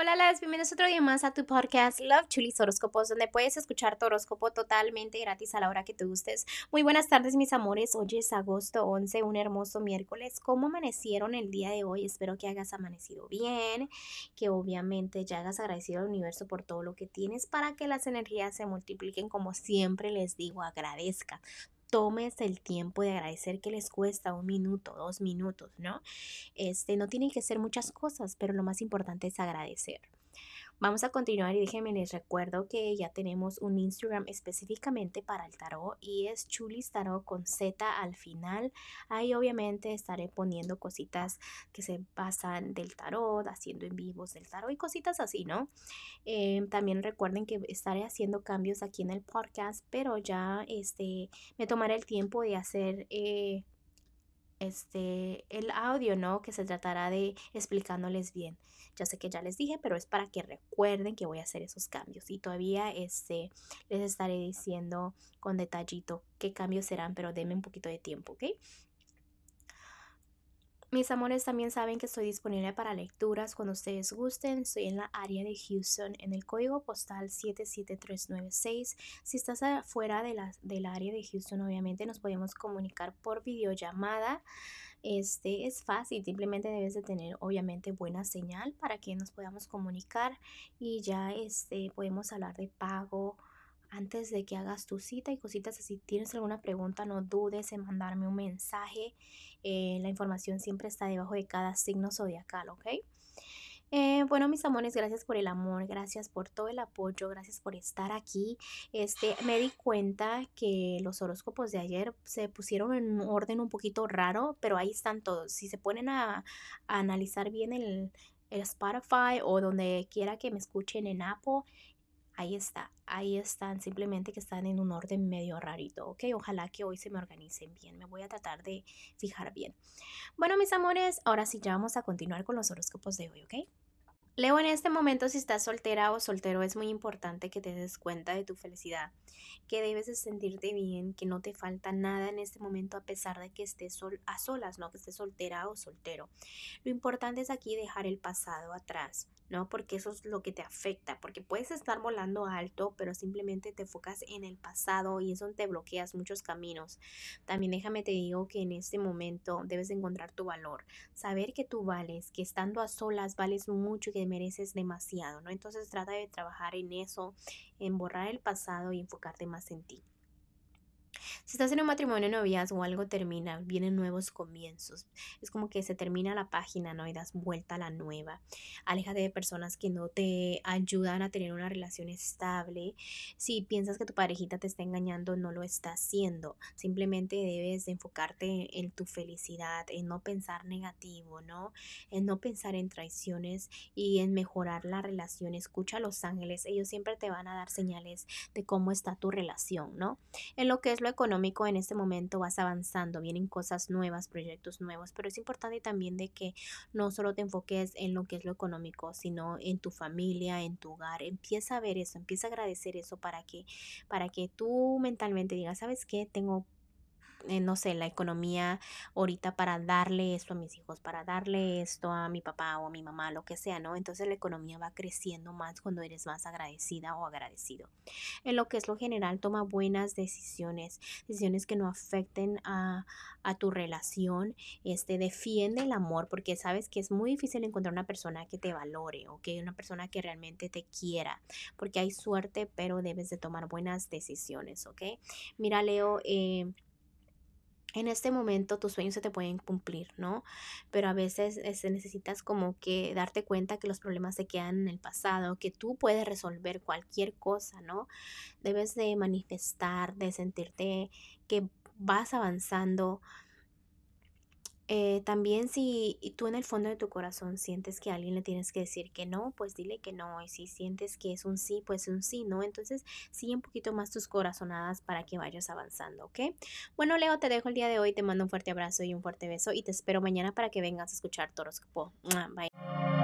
Hola, las bienvenidos otro día más a tu podcast Love Chulis Horóscopos, donde puedes escuchar tu horóscopo totalmente gratis a la hora que te gustes. Muy buenas tardes, mis amores. Hoy es agosto 11, un hermoso miércoles. ¿Cómo amanecieron el día de hoy? Espero que hayas amanecido bien, que obviamente ya hagas agradecido al universo por todo lo que tienes para que las energías se multipliquen. Como siempre les digo, agradezca tomes el tiempo de agradecer que les cuesta un minuto, dos minutos, ¿no? Este, no tienen que ser muchas cosas, pero lo más importante es agradecer. Vamos a continuar y déjenme les recuerdo que ya tenemos un Instagram específicamente para el tarot y es Chulis Tarot con Z al final. Ahí obviamente estaré poniendo cositas que se pasan del tarot, haciendo en vivos del tarot y cositas así, ¿no? Em, también recuerden que estaré haciendo cambios aquí en el podcast, pero ya este, me tomaré el tiempo de hacer... Eh, este, el audio, ¿no? Que se tratará de explicándoles bien. Ya sé que ya les dije, pero es para que recuerden que voy a hacer esos cambios. Y todavía este, les estaré diciendo con detallito qué cambios serán, pero denme un poquito de tiempo, ¿ok? Mis amores también saben que estoy disponible para lecturas cuando ustedes gusten. Estoy en la área de Houston en el código postal 77396. Si estás fuera de la, del área de Houston, obviamente nos podemos comunicar por videollamada. Este es fácil, simplemente debes de tener obviamente buena señal para que nos podamos comunicar y ya este podemos hablar de pago, antes de que hagas tu cita y cositas. Si tienes alguna pregunta, no dudes en mandarme un mensaje. Eh, la información siempre está debajo de cada signo zodiacal, ¿ok? Eh, bueno, mis amores, gracias por el amor, gracias por todo el apoyo, gracias por estar aquí. Este, me di cuenta que los horóscopos de ayer se pusieron en un orden un poquito raro, pero ahí están todos. Si se ponen a, analizar bien el, el Spotify o donde quiera que me escuchen en Apple, ahí está, ahí están, simplemente que están en un orden medio rarito, ¿ok? Ojalá que hoy se me organicen bien, me voy a tratar de fijar bien. Bueno, mis amores, ahora sí ya vamos a continuar con los horóscopos de hoy, ¿ok? Leo, en este momento si estás soltera o soltero es muy importante que te des cuenta de tu felicidad, que debes de sentirte bien, que no te falta nada en este momento a pesar de que estés sol a solas, no que estés soltera o soltero. Lo importante es aquí dejar el pasado atrás, ¿no? Porque eso es lo que te afecta, porque puedes estar volando alto, pero simplemente te enfocas en el pasado y eso te bloqueas muchos caminos. También déjame te digo que en este momento debes encontrar tu valor, saber que tú vales, que estando a solas vales mucho y que mereces demasiado, ¿no? Entonces trata de trabajar en eso, en borrar el pasado y enfocarte más en ti. Si estás en un matrimonio, novias o algo termina, vienen nuevos comienzos. Es como que se termina la página, ¿no? Y das vuelta a la nueva. Aléjate de personas que no te ayudan a tener una relación estable. Si piensas que tu parejita te está engañando, no lo está haciendo. Simplemente debes enfocarte en tu felicidad, en no pensar negativo, ¿no? En no pensar en traiciones y en mejorar la relación. Escucha a los ángeles, ellos siempre te van a dar señales de cómo está tu relación, ¿no? En lo que es lo económico en este momento vas avanzando, vienen cosas nuevas, proyectos nuevos, pero es importante también de que no solo te enfoques en lo que es lo económico, sino en tu familia, en tu hogar. Empieza a ver eso, empieza a agradecer eso para que para que tú mentalmente digas, ¿sabes qué? Tengo eh, no sé, la economía ahorita para darle esto a mis hijos, para darle esto a mi papá o a mi mamá, lo que sea, ¿no? Entonces la economía va creciendo más cuando eres más agradecida o agradecido. En lo que es lo general, toma buenas decisiones, decisiones que no afecten a, a tu relación, este, defiende el amor, porque sabes que es muy difícil encontrar una persona que te valore o que una persona que realmente te quiera, porque hay suerte, pero debes de tomar buenas decisiones, ¿ok? Mira, Leo, eh, en este momento tus sueños se te pueden cumplir, ¿no? Pero a veces este, necesitas como que darte cuenta que los problemas se quedan en el pasado, que tú puedes resolver cualquier cosa, ¿no? Debes de manifestar, de sentirte que vas avanzando eh, también si tú en el fondo de tu corazón sientes que a alguien le tienes que decir que no, pues dile que no. Y si sientes que es un sí, pues un sí, ¿no? Entonces sigue un poquito más tus corazonadas para que vayas avanzando, ¿ok? Bueno, Leo, te dejo el día de hoy. Te mando un fuerte abrazo y un fuerte beso. Y te espero mañana para que vengas a escuchar Toroscopo. Bye.